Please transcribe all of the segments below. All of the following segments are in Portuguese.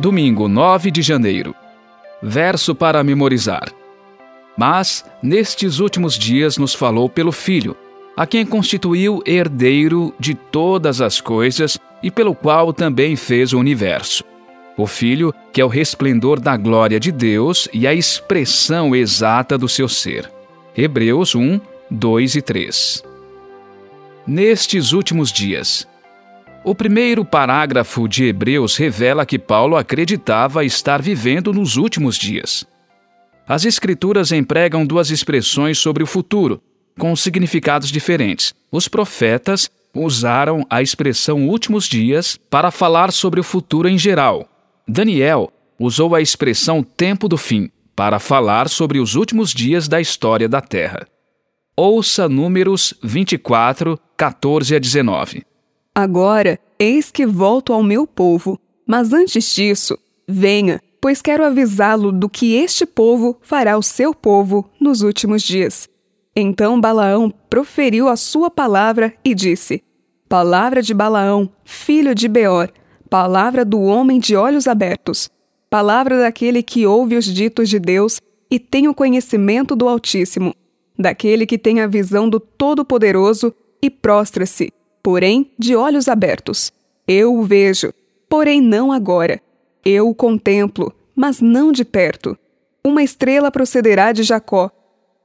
Domingo 9 de janeiro. Verso para memorizar. Mas, nestes últimos dias, nos falou pelo Filho, a quem constituiu herdeiro de todas as coisas e pelo qual também fez o universo. O Filho, que é o resplendor da glória de Deus e a expressão exata do seu ser. Hebreus 1, 2 e 3. Nestes últimos dias. O primeiro parágrafo de Hebreus revela que Paulo acreditava estar vivendo nos últimos dias. As Escrituras empregam duas expressões sobre o futuro, com significados diferentes. Os profetas usaram a expressão últimos dias para falar sobre o futuro em geral. Daniel usou a expressão tempo do fim para falar sobre os últimos dias da história da Terra. Ouça Números 24, 14 a 19. Agora, eis que volto ao meu povo, mas antes disso, venha, pois quero avisá-lo do que este povo fará ao seu povo nos últimos dias. Então Balaão proferiu a sua palavra e disse: Palavra de Balaão, filho de Beor, palavra do homem de olhos abertos, palavra daquele que ouve os ditos de Deus e tem o conhecimento do Altíssimo, daquele que tem a visão do Todo-Poderoso e prostra-se, porém de olhos abertos. Eu o vejo, porém não agora. Eu o contemplo, mas não de perto. Uma estrela procederá de Jacó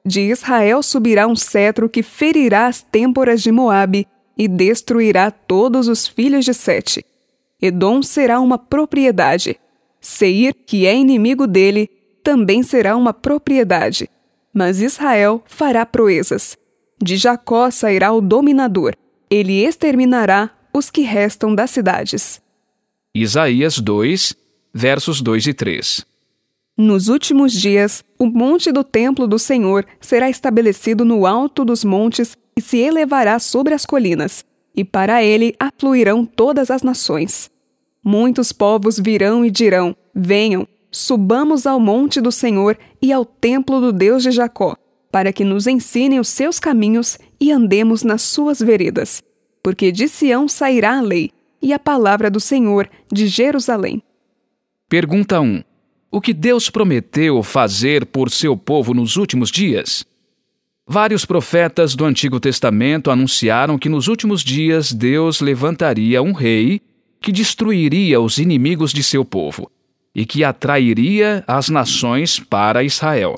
de Israel subirá um cetro que ferirá as têmporas de Moabe e destruirá todos os filhos de Sete. Edom será uma propriedade. Seir, que é inimigo dele, também será uma propriedade. Mas Israel fará proezas. De Jacó sairá o dominador. Ele exterminará os que restam das cidades. Isaías 2, versos 2 e 3. Nos últimos dias, o monte do templo do Senhor será estabelecido no alto dos montes e se elevará sobre as colinas, e para ele afluirão todas as nações. Muitos povos virão e dirão: Venham, subamos ao monte do Senhor e ao templo do Deus de Jacó, para que nos ensinem os seus caminhos e andemos nas suas veredas. Porque de Sião sairá a lei, e a palavra do Senhor de Jerusalém. Pergunta 1 o que Deus prometeu fazer por seu povo nos últimos dias? Vários profetas do Antigo Testamento anunciaram que nos últimos dias Deus levantaria um rei que destruiria os inimigos de seu povo e que atrairia as nações para Israel.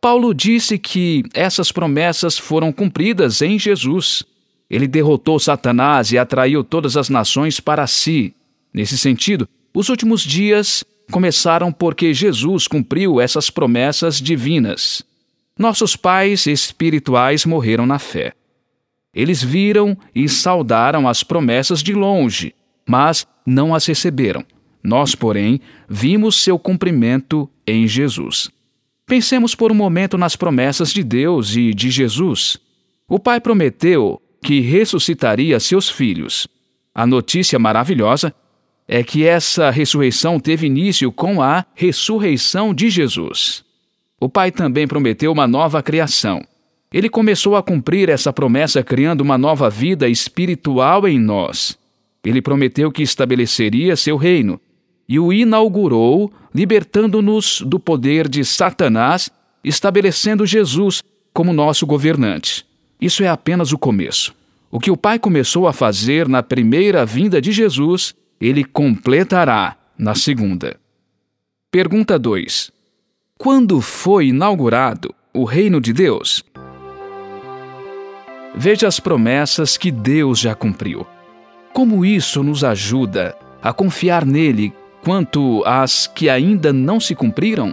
Paulo disse que essas promessas foram cumpridas em Jesus. Ele derrotou Satanás e atraiu todas as nações para si. Nesse sentido, os últimos dias começaram porque Jesus cumpriu essas promessas divinas. Nossos pais espirituais morreram na fé. Eles viram e saudaram as promessas de longe, mas não as receberam. Nós, porém, vimos seu cumprimento em Jesus. Pensemos por um momento nas promessas de Deus e de Jesus. O Pai prometeu que ressuscitaria seus filhos. A notícia maravilhosa é que essa ressurreição teve início com a ressurreição de Jesus. O Pai também prometeu uma nova criação. Ele começou a cumprir essa promessa criando uma nova vida espiritual em nós. Ele prometeu que estabeleceria seu reino e o inaugurou, libertando-nos do poder de Satanás, estabelecendo Jesus como nosso governante. Isso é apenas o começo. O que o Pai começou a fazer na primeira vinda de Jesus ele completará na segunda. Pergunta 2. Quando foi inaugurado o reino de Deus? Veja as promessas que Deus já cumpriu. Como isso nos ajuda a confiar nele quanto às que ainda não se cumpriram?